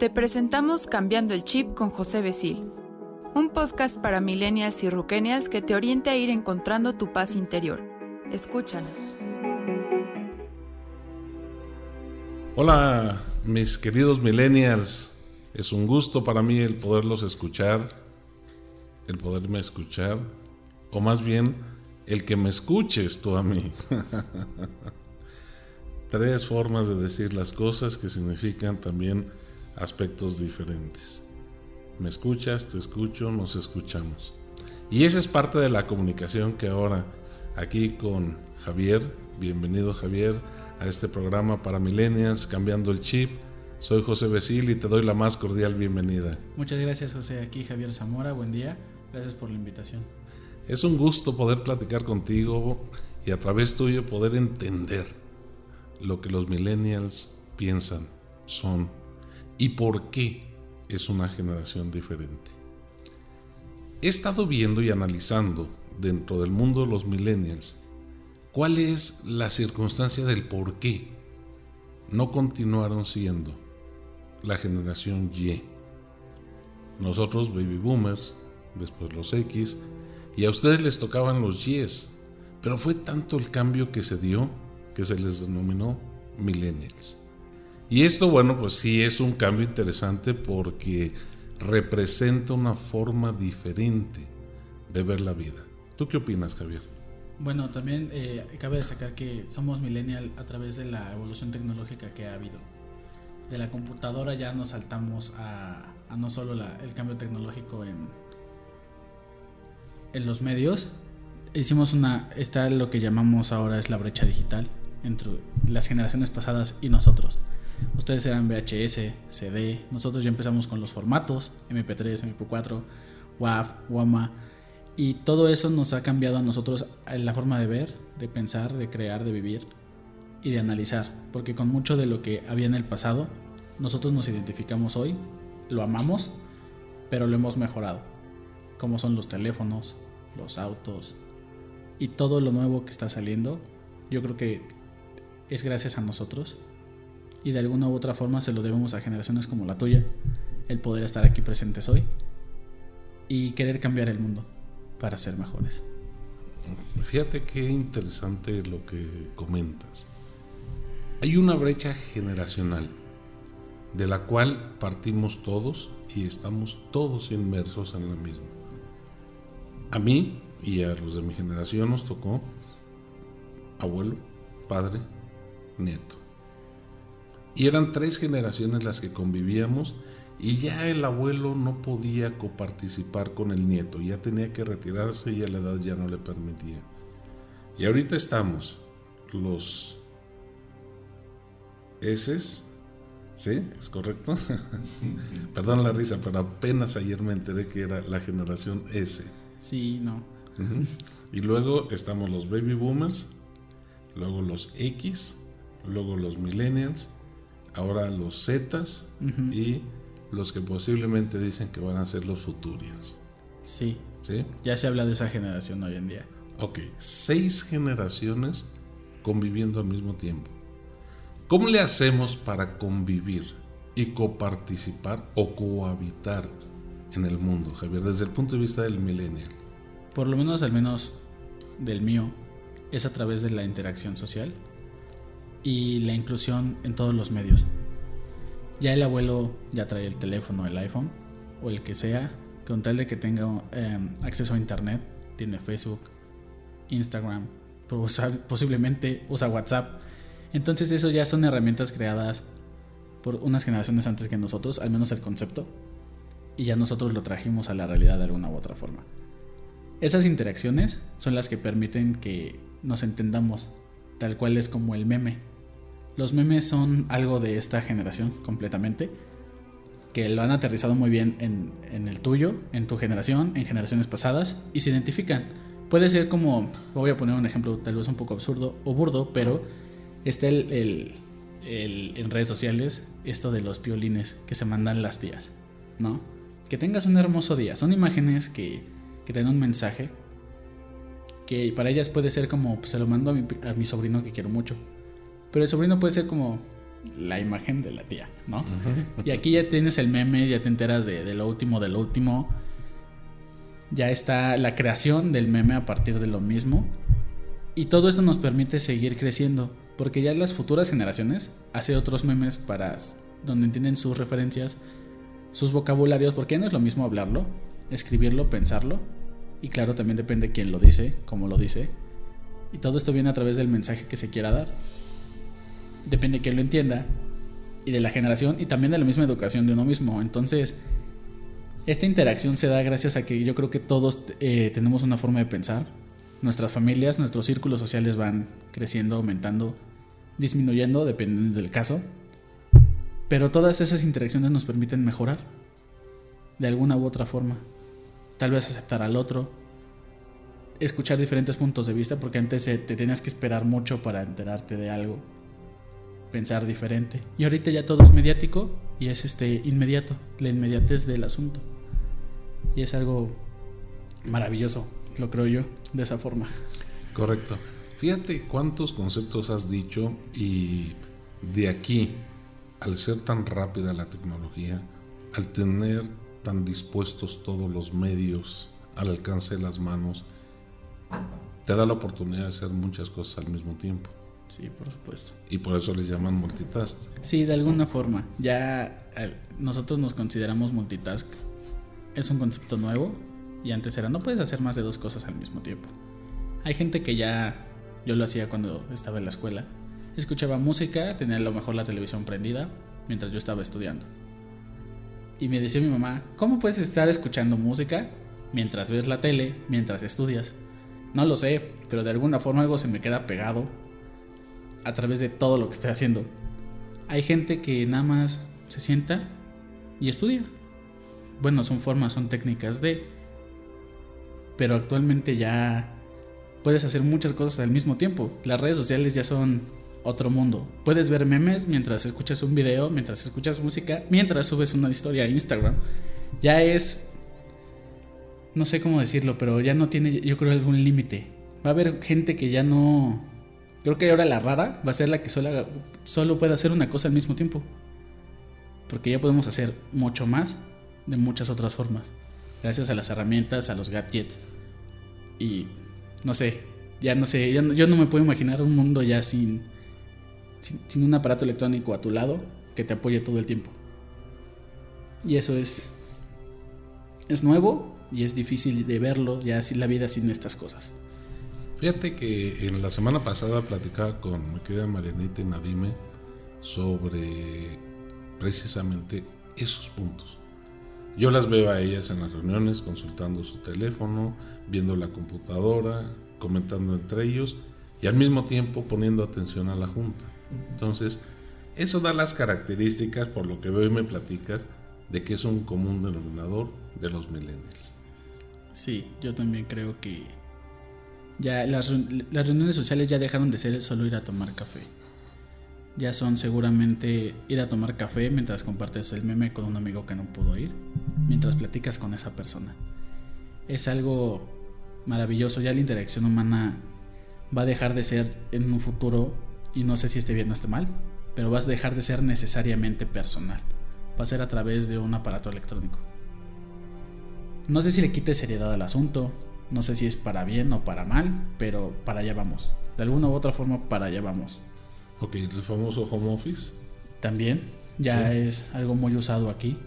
Te presentamos Cambiando el Chip con José Besil, un podcast para millennials y ruquenias que te oriente a ir encontrando tu paz interior. Escúchanos. Hola, mis queridos millennials. Es un gusto para mí el poderlos escuchar, el poderme escuchar, o más bien el que me escuches tú a mí. Tres formas de decir las cosas que significan también aspectos diferentes. Me escuchas, te escucho, nos escuchamos. Y esa es parte de la comunicación que ahora aquí con Javier, bienvenido Javier a este programa para millennials, cambiando el chip. Soy José Besil y te doy la más cordial bienvenida. Muchas gracias José, aquí Javier Zamora, buen día, gracias por la invitación. Es un gusto poder platicar contigo y a través tuyo poder entender lo que los millennials piensan, son y por qué es una generación diferente. He estado viendo y analizando dentro del mundo de los millennials cuál es la circunstancia del por qué no continuaron siendo la generación Y. Nosotros, baby boomers, después los X, y a ustedes les tocaban los Y, pero fue tanto el cambio que se dio que se les denominó millennials. Y esto, bueno, pues sí es un cambio interesante porque representa una forma diferente de ver la vida. ¿Tú qué opinas, Javier? Bueno, también eh, cabe destacar que somos millennial a través de la evolución tecnológica que ha habido. De la computadora ya nos saltamos a, no solo el cambio tecnológico en, en los medios, hicimos una, está lo que llamamos ahora es la brecha digital entre las generaciones pasadas y nosotros. Ustedes eran VHS, CD, nosotros ya empezamos con los formatos, MP3, MP4, WAV, WAMA, y todo eso nos ha cambiado a nosotros la forma de ver, de pensar, de crear, de vivir y de analizar, porque con mucho de lo que había en el pasado, nosotros nos identificamos hoy, lo amamos, pero lo hemos mejorado, como son los teléfonos, los autos y todo lo nuevo que está saliendo, yo creo que es gracias a nosotros y de alguna u otra forma se lo debemos a generaciones como la tuya, el poder estar aquí presentes hoy y querer cambiar el mundo para ser mejores. Fíjate qué interesante lo que comentas. Hay una brecha generacional de la cual partimos todos y estamos todos inmersos en la misma. A mí y a los de mi generación nos tocó abuelo, padre, nieto. Y eran tres generaciones las que convivíamos y ya el abuelo no podía coparticipar con el nieto, ya tenía que retirarse y a la edad ya no le permitía. Y ahorita estamos los S, ¿sí? ¿Es correcto? Perdón la risa, pero apenas ayer me enteré que era la generación S. Sí, no. Y luego estamos los baby boomers, luego los X, luego los millennials, ahora los Zetas y los que posiblemente dicen que van a ser los Futurians. Sí. ¿Sí? Ya se habla de esa generación hoy en día. Ok, seis generaciones conviviendo al mismo tiempo. ¿Cómo le hacemos para convivir y coparticipar o cohabitar en el mundo, Javier, desde el punto de vista del millennial? Por lo menos, al menos del mío, es a través de la interacción social y la inclusión en todos los medios. Ya el abuelo ya trae el teléfono, el iPhone o el que sea, con tal de que tenga em, acceso a internet, tiene Facebook, Instagram, posiblemente usa WhatsApp. Entonces eso ya son herramientas creadas por unas generaciones antes que nosotros, al menos el concepto, y ya nosotros lo trajimos a la realidad de alguna u otra forma. Esas interacciones son las que permiten que nos entendamos, tal cual es como el meme los memes son algo de esta generación completamente, que lo han aterrizado muy bien en, el tuyo, en tu generación, en generaciones pasadas, y se identifican. Puede ser como, voy a poner un ejemplo tal vez un poco absurdo o burdo, pero está el, en redes sociales esto de los piolines que se mandan las tías, ¿no? Que tengas un hermoso día. Son imágenes que, que tienen un mensaje que para ellas puede ser como, pues, se lo mando a mi, a mi sobrino que quiero mucho pero el sobrino puede ser como, la imagen de la tía, ¿no? Y aquí ya tienes el meme, ya te enteras de, de, lo último, de lo último. Ya está la creación del meme a partir de lo mismo. Y todo esto nos permite seguir creciendo, porque ya las futuras generaciones hacen otros memes para donde entienden sus referencias, sus vocabularios, porque ya no es lo mismo hablarlo, escribirlo, pensarlo. Y claro, también depende quién lo dice, cómo lo dice. Y todo esto viene a través del mensaje que se quiera dar. Depende de quién lo entienda y de la generación y también de la misma educación de uno mismo. Entonces, esta interacción se da gracias a que yo creo que todos eh, tenemos una forma de pensar. Nuestras familias, nuestros círculos sociales van creciendo, aumentando, disminuyendo, dependiendo del caso. Pero todas esas interacciones nos permiten mejorar de alguna u otra forma. Tal vez aceptar al otro, escuchar diferentes puntos de vista, porque antes te tenías que esperar mucho para enterarte de algo, pensar diferente. Y ahorita ya todo es mediático y es este inmediato, la inmediatez del asunto. Y es algo maravilloso, lo creo yo, de esa forma. Correcto. Fíjate cuántos conceptos has dicho y de aquí, al ser tan rápida la tecnología, al tener tan dispuestos todos los medios al alcance de las manos, te da la oportunidad de hacer muchas cosas al mismo tiempo. Sí, por supuesto. Y por eso les llaman multitask. Sí, de alguna forma. Ya eh, nosotros nos consideramos multitask. Es un concepto nuevo y antes era no puedes hacer más de dos cosas al mismo tiempo. Hay gente que ya yo lo hacía cuando estaba en la escuela. Escuchaba música, tenía a lo mejor la televisión prendida mientras yo estaba estudiando. Y me decía mi mamá, ¿cómo puedes estar escuchando música mientras ves la tele, mientras estudias? No lo sé, pero de alguna forma algo se me queda pegado a través de todo lo que estoy haciendo. Hay gente que nada más se sienta y estudia. Bueno, son formas, son técnicas de... Pero actualmente ya puedes hacer muchas cosas al mismo tiempo. Las redes sociales ya son otro mundo. Puedes ver memes mientras escuchas un video, mientras escuchas música, mientras subes una historia a Instagram. Ya es no sé cómo decirlo, pero ya no tiene, yo creo, algún límite. Va a haber gente que ya no... Creo que ahora la rara va a ser la que solo, solo puede hacer una cosa al mismo tiempo. Porque ya podemos hacer mucho más de muchas otras formas. Gracias a las herramientas, a los gadgets. Y no sé, ya no sé, yo no me puedo imaginar un mundo ya sin, sin, un aparato electrónico a tu lado que te apoye todo el tiempo. Y eso es... Es nuevo, y es difícil de verlo ya así la vida sin estas cosas. Fíjate que en la semana pasada platicaba con mi querida Marianita y Nadime sobre precisamente esos puntos. Yo las veo a ellas en las reuniones consultando su teléfono, viendo la computadora, comentando entre ellos y al mismo tiempo poniendo atención a la junta. Entonces, eso da las características, por lo que veo y me platicas, de que es un común denominador de los millennials. Sí, yo también creo que ya las, reuniones sociales ya dejaron de ser solo ir a tomar café. Ya son seguramente ir a tomar café mientras compartes el meme con un amigo que no pudo ir, mientras platicas con esa persona. Es algo maravilloso, ya la interacción humana va a dejar de ser en un futuro, y no sé si esté bien o esté mal, pero va a dejar de ser necesariamente personal. Va a ser a través de un aparato electrónico. No sé si le quite seriedad al asunto, no sé si es para bien o para mal, pero para allá vamos. De alguna u otra forma, para allá vamos. Ok, el famoso home office. También, ya es algo muy usado aquí.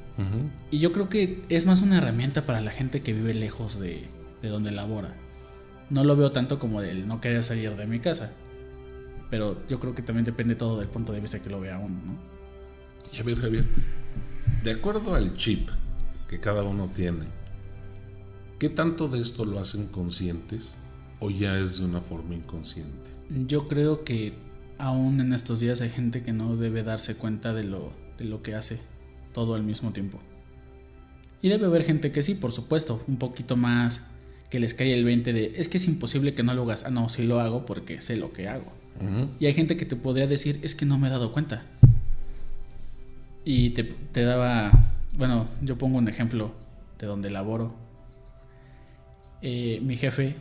Y yo creo que es más una herramienta para la gente que vive lejos de, de donde labora. No lo veo tanto como del no querer salir de mi casa. Pero yo creo que también depende todo del punto de vista que lo vea uno, ¿no? Y a ver, Javier, de acuerdo al chip que cada uno tiene, ¿Qué tanto de esto lo hacen conscientes o ya es de una forma inconsciente? Yo creo que aún en estos días hay gente que no debe darse cuenta de lo, de lo que hace todo al mismo tiempo. Y debe haber gente que sí, por supuesto, un poquito más que les cae el 20 de es que es imposible que no lo hagas. Ah, no, sí lo hago porque sé lo que hago. Y hay gente que te podría decir es que no me he dado cuenta. Y te, te daba, bueno, yo pongo un ejemplo de donde laboro eh, mi jefe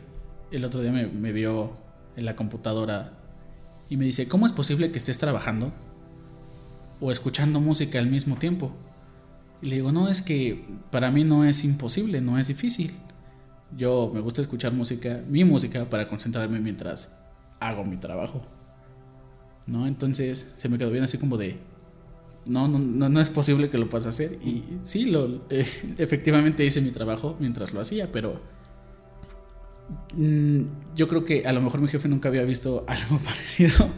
el otro día me, vio en la computadora y me dice, ¿cómo es posible que estés trabajando o escuchando música al mismo tiempo. Y le digo, no, es que para mí no es imposible, no es difícil. Yo me gusta escuchar música, mi música, para concentrarme mientras hago mi trabajo. ¿No? Entonces se me quedó bien así como de, no, no, no, es posible que lo puedas hacer. Y sí, lo, eh, efectivamente hice mi trabajo mientras lo hacía, pero yo creo que a lo mejor mi jefe nunca había visto algo parecido,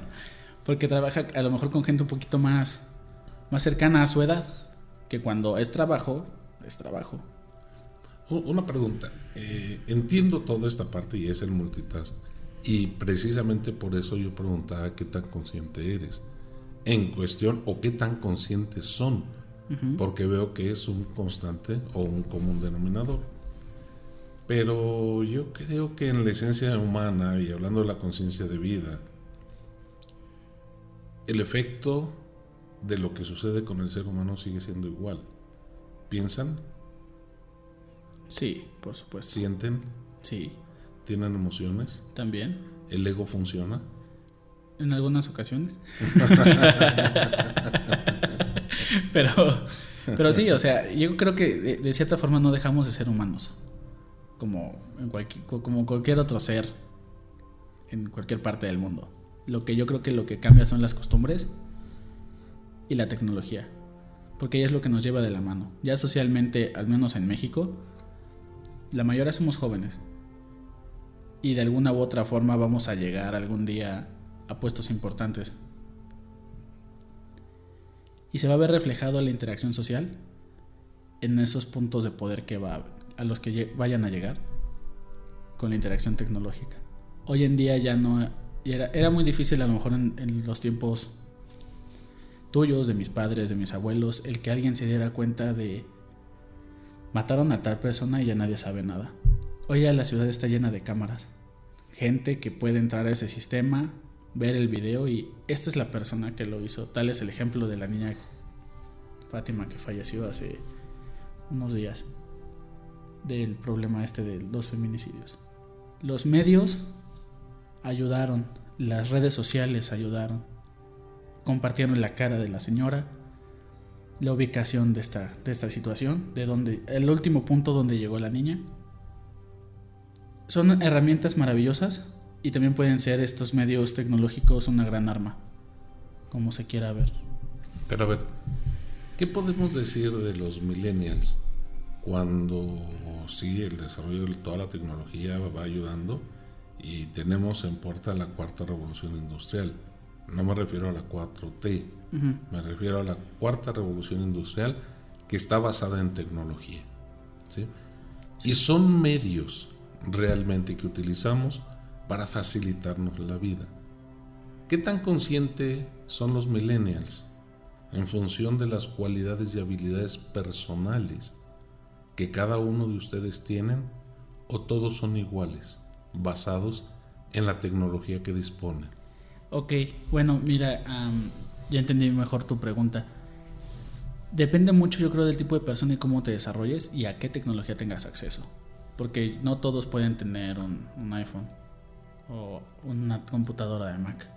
porque trabaja a lo mejor con gente un poquito más, más cercana a su edad, que cuando es trabajo, es trabajo. Una pregunta, eh, entiendo toda esta parte y es el multitask, y precisamente por eso yo preguntaba qué tan consciente eres en cuestión o qué tan conscientes son, porque veo que es un constante o un común denominador. Pero yo creo que en la esencia humana, y hablando de la conciencia de vida, el efecto de lo que sucede con el ser humano sigue siendo igual. ¿Piensan? Sí, por supuesto. ¿Sienten? Sí. ¿Tienen emociones? También. ¿El ego funciona? En algunas ocasiones. pero, pero sí, o sea, yo creo que de, cierta forma no dejamos de ser humanos. Como, en cualquier, como cualquier otro ser en cualquier parte del mundo. Lo que yo creo que lo que cambia son las costumbres y la tecnología. Porque ella es lo que nos lleva de la mano. Ya socialmente, al menos en México, la mayoría somos jóvenes. Y de alguna u otra forma vamos a llegar algún día a puestos importantes. Y se va a ver reflejado la interacción social en esos puntos de poder que va a los que vayan a llegar con la interacción tecnológica. Hoy en día ya no era, era muy difícil a lo mejor en, en los tiempos tuyos, de mis padres, de mis abuelos, el que alguien se diera cuenta de mataron a tal persona y ya nadie sabe nada. Hoy ya la ciudad está llena de cámaras. Gente que puede entrar a ese sistema, ver el video y esta es la persona que lo hizo. Tal es el ejemplo de la niña Fátima que falleció hace unos días del problema este de los feminicidios. Los medios ayudaron, las redes sociales ayudaron, compartieron la cara de la señora, la ubicación de esta, de esta situación, de donde el último punto donde llegó la niña. Son herramientas maravillosas y también pueden ser estos medios tecnológicos una gran arma, como se quiera ver. Pero a ver, ¿qué podemos decir de los millennials cuando sí el desarrollo de toda la tecnología va ayudando y tenemos en puerta la cuarta revolución industrial? No me refiero a la 4T, me refiero a la cuarta revolución industrial que está basada en tecnología. Y son medios realmente que utilizamos para facilitarnos la vida. ¿Qué tan consciente son los millennials en función de las cualidades y habilidades personales que cada uno de ustedes tienen o todos son iguales, basados en la tecnología que disponen? Ok, bueno, mira, ya entendí mejor tu pregunta. Depende mucho, yo creo, del tipo de persona y cómo te desarrolles y a qué tecnología tengas acceso. Porque no todos pueden tener un iPhone o una computadora de Mac.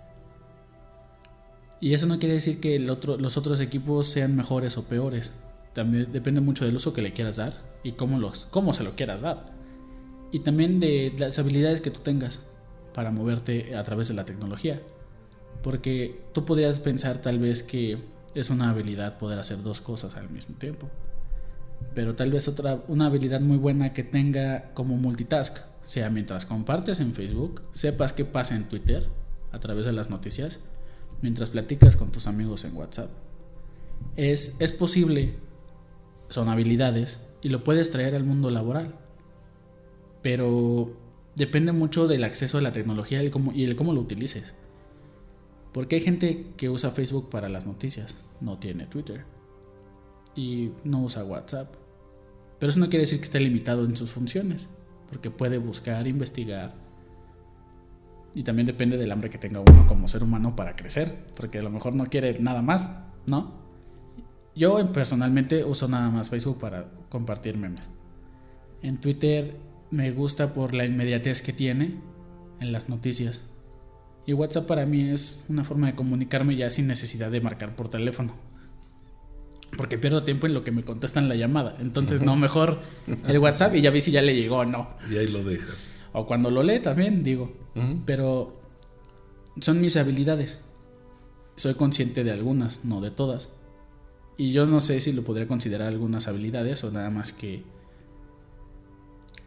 Y eso no quiere decir que el otro, los otros equipos sean mejores o peores. También depende mucho del uso que le quieras dar y cómo, los, cómo se lo quieras dar. Y también de las habilidades que tú tengas para moverte a través de la tecnología. Porque tú podrías pensar tal vez que es una habilidad poder hacer dos cosas al mismo tiempo. Pero tal vez otra, una habilidad muy buena que tenga como multitask sea mientras compartes en Facebook, sepas qué pasa en Twitter a través de las noticias, mientras platicas con tus amigos en WhatsApp. Es, es posible, son habilidades y lo puedes traer al mundo laboral, pero depende mucho del acceso a la tecnología y el cómo, lo utilices. Porque hay gente que usa Facebook para las noticias, no tiene Twitter y no usa WhatsApp. Pero eso no quiere decir que esté limitado en sus funciones porque puede buscar, investigar. Y también depende del hambre que tenga uno como ser humano para crecer, porque a lo mejor no quiere nada más, ¿no? Yo personalmente uso nada más Facebook para compartir memes. En Twitter me gusta por la inmediatez que tiene en las noticias. Y WhatsApp para mí es una forma de comunicarme ya sin necesidad de marcar por teléfono. porque pierdo tiempo en lo que me contestan la llamada. Entonces, no, mejor el WhatsApp y ya vi si ya le llegó o no. Y ahí lo dejas. O cuando lo lee también, digo. Pero son mis habilidades. Soy consciente de algunas, no de todas. Y yo no sé si lo podría considerar algunas habilidades o nada más que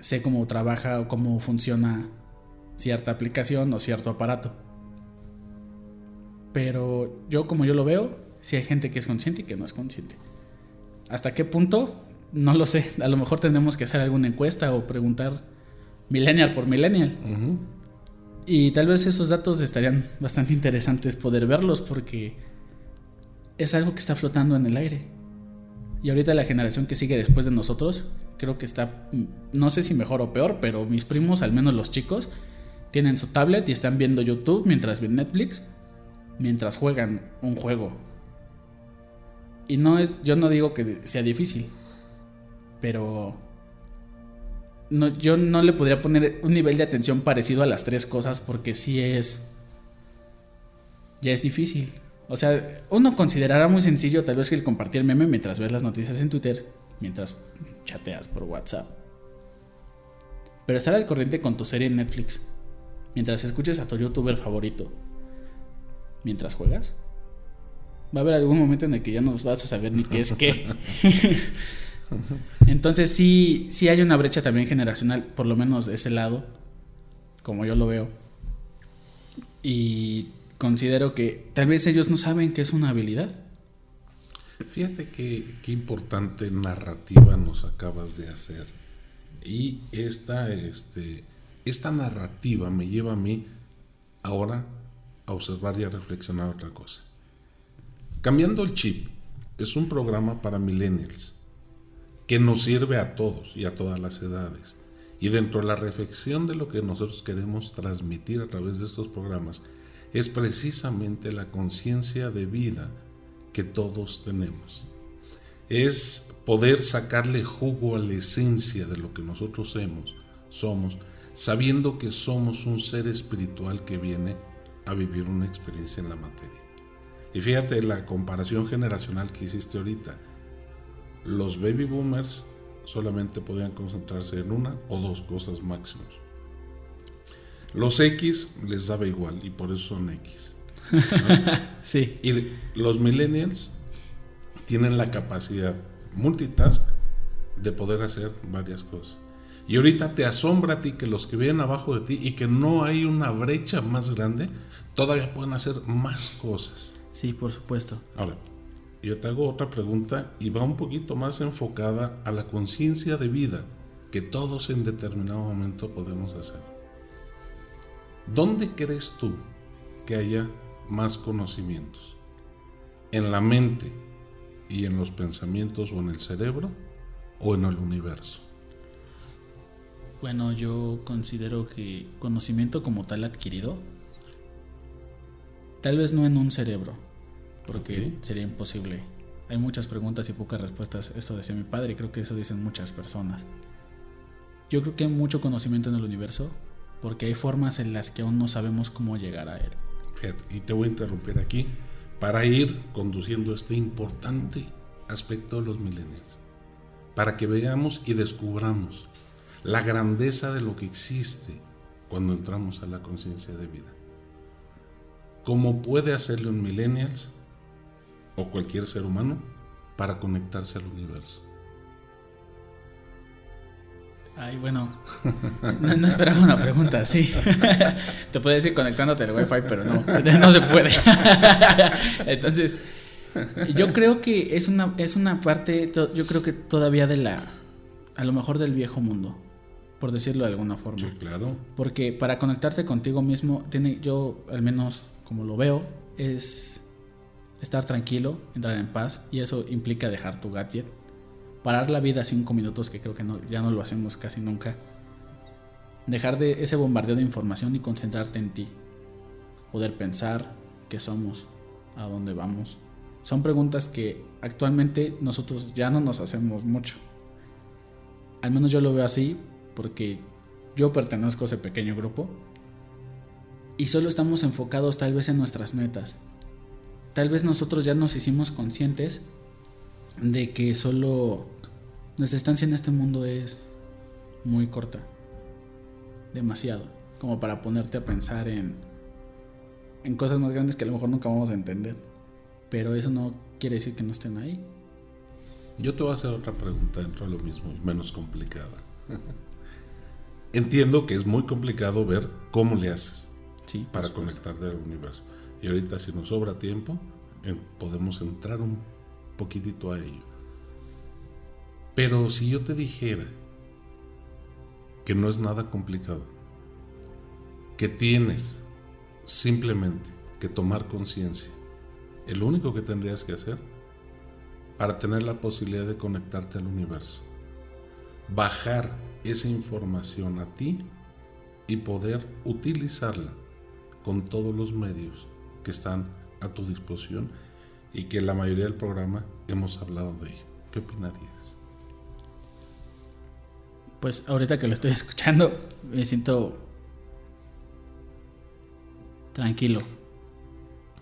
sé cómo trabaja o cómo funciona cierta aplicación o cierto aparato. Pero yo como yo lo veo, si hay gente que es consciente y que no es consciente. ¿Hasta qué punto? No lo sé. A lo mejor tenemos que hacer alguna encuesta o preguntar millennial por millennial. Y tal vez esos datos estarían bastante interesantes poder verlos porque es algo que está flotando en el aire. Y ahorita la generación que sigue después de nosotros, creo que está, no sé si mejor o peor, pero mis primos, al menos los chicos, tienen su tablet y están viendo YouTube mientras ven Netflix, mientras juegan un juego. Y no es, yo no digo que sea difícil, pero no, yo no le podría poner un nivel de atención parecido a las tres cosas porque sí es, ya es difícil. O sea, uno considerará muy sencillo tal vez que el compartir meme mientras ves las noticias en Twitter, mientras chateas por WhatsApp. Pero estar al corriente con tu serie en Netflix, mientras escuches a tu youtuber favorito, mientras juegas, va a haber algún momento en el que ya no vas a saber ni qué es qué. Entonces sí, sí hay una brecha también generacional, por lo menos de ese lado, como yo lo veo. Y considero que tal vez ellos no saben que es una habilidad. Fíjate qué, qué importante narrativa nos acabas de hacer. Y esta, este, esta narrativa me lleva a mí ahora a observar y a reflexionar otra cosa. Cambiando el chip es un programa para millennials que nos sirve a todos y a todas las edades. Y dentro de la reflexión de lo que nosotros queremos transmitir a través de estos programas es precisamente la conciencia de vida que todos tenemos. Es poder sacarle jugo a la esencia de lo que nosotros somos, sabiendo que somos un ser espiritual que viene a vivir una experiencia en la materia. Y fíjate la comparación generacional que hiciste ahorita. Los baby boomers solamente podían concentrarse en una o dos cosas máximos. Los X les daba igual y por eso son X. sí. Y los millennials tienen la capacidad multitask de poder hacer varias cosas. Y ahorita te asombra a ti que los que vienen abajo de ti y que no hay una brecha más grande, todavía pueden hacer más cosas. Sí, por supuesto. Ahora, yo te hago otra pregunta y va un poquito más enfocada a la conciencia de vida que todos en determinado momento podemos hacer. ¿Dónde crees tú que haya más conocimientos? ¿En la mente y en los pensamientos o en el cerebro o en el universo? Bueno, yo considero que conocimiento como tal adquirido, tal vez no en un cerebro, porque sería imposible. Hay muchas preguntas y pocas respuestas. Eso decía mi padre y creo que eso dicen muchas personas. Yo creo que hay mucho conocimiento en el universo, porque hay formas en las que aún no sabemos cómo llegar a él. y te voy a interrumpir aquí para ir conduciendo este importante aspecto de los milenios, para que veamos y descubramos la grandeza de lo que existe cuando entramos a la conciencia de vida. ¿Cómo puede hacerle un millennials o cualquier ser humano para conectarse al universo? Ay, bueno, no, esperaba una pregunta, sí. Te puedo decir conectándote al wifi, pero no, no se puede. Entonces, yo creo que es una, es una parte, yo creo que todavía de la, a lo mejor del viejo mundo, por decirlo de alguna forma. Sí, claro. Porque para conectarte contigo mismo, tiene, yo al menos como lo veo, es estar tranquilo, entrar en paz, y eso implica dejar tu gadget parar la vida cinco minutos, que creo que ya no lo hacemos casi nunca. Dejar de ese bombardeo de información y concentrarte en ti. Poder pensar qué somos, a dónde vamos. Son preguntas que actualmente nosotros ya no nos hacemos mucho. Al menos yo lo veo así porque yo pertenezco a ese pequeño grupo y solo estamos enfocados tal vez en nuestras metas. Tal vez nosotros ya nos hicimos conscientes de que solo nuestra estancia en este mundo es muy corta, demasiado, como para ponerte a pensar en, en cosas más grandes que a lo mejor nunca vamos a entender, pero eso no quiere decir que no estén ahí. Yo te voy a hacer otra pregunta dentro de lo mismo, menos complicada. Entiendo que es muy complicado ver cómo le haces Sí, para por supuesto. conectar del universo. Y ahorita si nos sobra tiempo, podemos entrar un poquitito a ello. Pero si yo te dijera que no es nada complicado, que tienes simplemente que tomar conciencia, el único que tendrías que hacer para tener la posibilidad de conectarte al universo, bajar esa información a ti y poder utilizarla con todos los medios que están a tu disposición y que la mayoría del programa hemos hablado de ello. ¿Qué opinarías? Pues ahorita que lo estoy escuchando, me siento tranquilo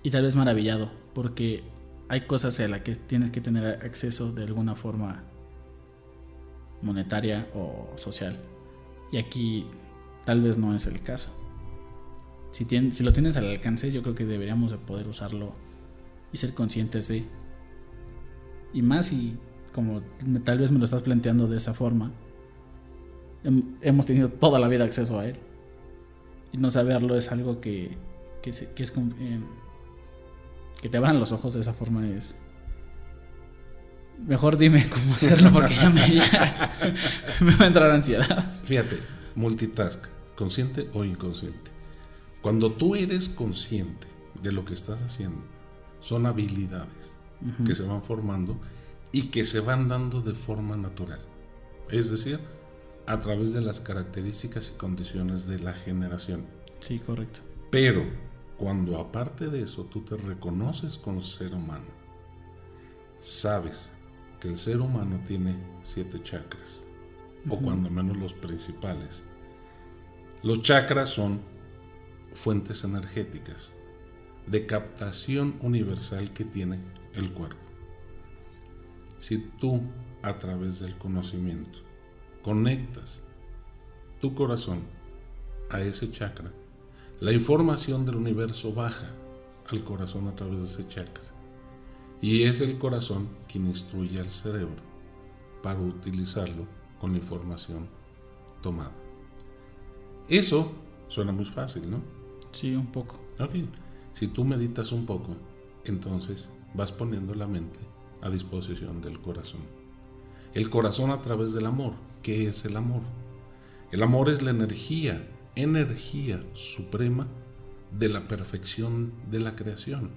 y tal vez maravillado, porque hay cosas a las que tienes que tener acceso de alguna forma monetaria o social. Y aquí tal vez no es el caso. Si, tien- si lo tienes al alcance, yo creo que deberíamos de poder usarlo y ser conscientes de. Y más si, como tal vez me lo estás planteando de esa forma, hem- hemos tenido toda la vida acceso a él. Y no saberlo es algo que, que, es em, que te abran los ojos de esa forma es mejor dime cómo hacerlo porque ya me, ya me va a entrar ansiedad Fíjate, multitask, consciente o inconsciente. Cuando tú eres consciente de lo que estás haciendo, son habilidades que se van formando y que se van dando de forma natural. Es decir, a través de las características y condiciones de la generación. sí correcto Pero cuando aparte de eso tú te reconoces como ser humano, sabes que el ser humano tiene siete chakras, o cuando menos los principales. Los chakras son fuentes energéticas de captación universal que tiene el cuerpo. Si tú a través del conocimiento conectas tu corazón a ese chakra, la información del universo baja al corazón a través de ese chakra. Y es el corazón quien instruye al cerebro para utilizarlo con la información tomada. Eso suena muy fácil, ¿no? sí un poco Ok. Si tú meditas un poco, entonces vas poniendo la mente a disposición del corazón. El corazón a través del amor. ¿Qué es el amor? El amor es la energía, energía suprema de la perfección de la creación.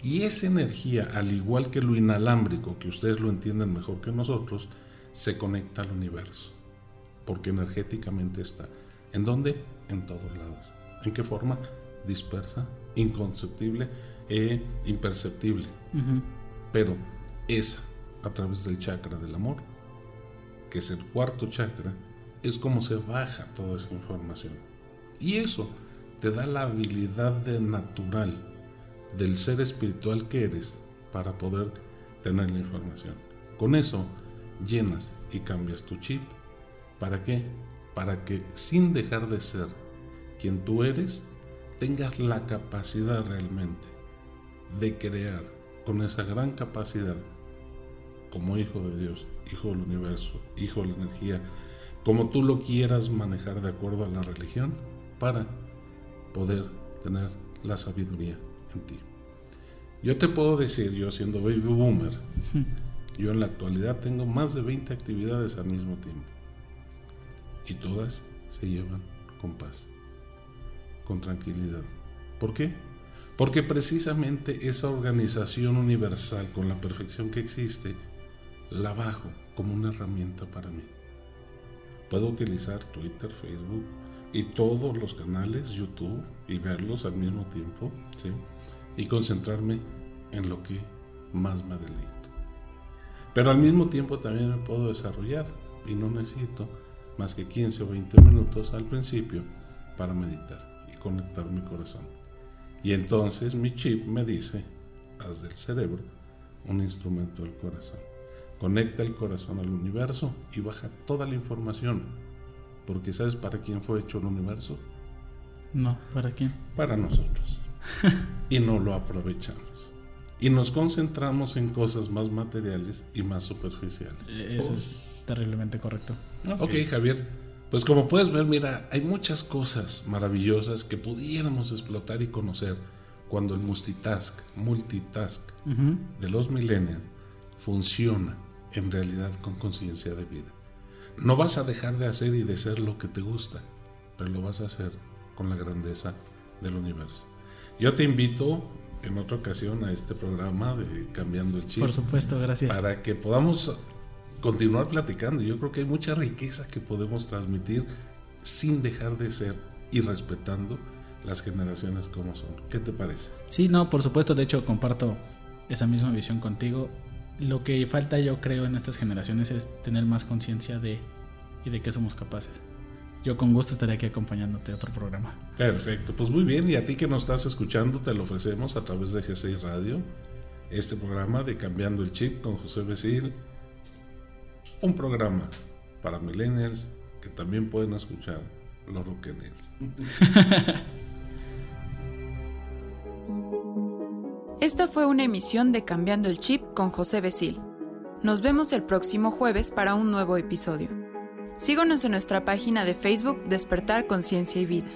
Y esa energía, al igual que lo inalámbrico, que ustedes lo entienden mejor que nosotros, se conecta al universo. Porque energéticamente está. ¿En dónde? En todos lados. ¿En qué forma? Dispersa, inconceptible e imperceptible. Pero esa, a través del chakra del amor, que es el cuarto chakra, es como se baja toda esa información. Y eso te da la habilidad de natural del ser espiritual que eres para poder tener la información. Con eso llenas y cambias tu chip. ¿Para qué? Para que sin dejar de ser quien tú eres, tengas la capacidad realmente de crear con esa gran capacidad como hijo de Dios, hijo del universo, hijo de la energía, como tú lo quieras manejar de acuerdo a la religión, para poder tener la sabiduría en ti. Yo te puedo decir, yo siendo baby boomer, yo en la actualidad tengo más de 20 actividades al mismo tiempo. Y todas se llevan con paz, con tranquilidad. ¿Por qué? Porque precisamente esa organización universal con la perfección que existe, la bajo como una herramienta para mí. Puedo utilizar Twitter, Facebook y todos los canales, YouTube, y verlos al mismo tiempo, ¿sí? Y concentrarme en lo que más me deleito. Pero al mismo tiempo también me puedo desarrollar y no necesito más que 15 o 20 minutos al principio para meditar conectar mi corazón. Y entonces mi chip me dice, haz del cerebro un instrumento del corazón. conecta el corazón al universo y baja toda la información. Porque ¿sabes para quién fue hecho el universo? No, ¿para quién? Para nosotros. y no lo aprovechamos. Y nos concentramos en cosas más materiales y más superficiales. Eso es terriblemente correcto. Ok, Javier. Pues como puedes ver, mira, hay muchas cosas maravillosas que pudiéramos explotar y conocer cuando el multitask, multitask de los millennials funciona en realidad con conciencia de vida. No vas a dejar de hacer y de ser lo que te gusta, pero lo vas a hacer con la grandeza del universo. Yo te invito en otra ocasión a este programa de Cambiando el Chip. Por supuesto, gracias. Para que podamos continuar platicando. Yo creo que hay mucha riqueza que podemos transmitir sin dejar de ser y respetando las generaciones como son. ¿Qué te parece? Sí, no, por supuesto, de hecho comparto esa misma visión contigo. Lo que falta yo creo en estas generaciones es tener más conciencia de y de qué somos capaces. Yo con gusto estaré aquí acompañándote a otro programa. Perfecto, pues muy bien, y a ti que nos estás escuchando te lo ofrecemos a través de G6 Radio, este programa de Cambiando el Chip con José Becil, un programa para millennials que también pueden escuchar los rockenials. Esta fue una emisión de Cambiando el Chip con José Becil. Nos vemos el próximo jueves para un nuevo episodio. Síguenos en nuestra página de Facebook Despertar Conciencia y Vida.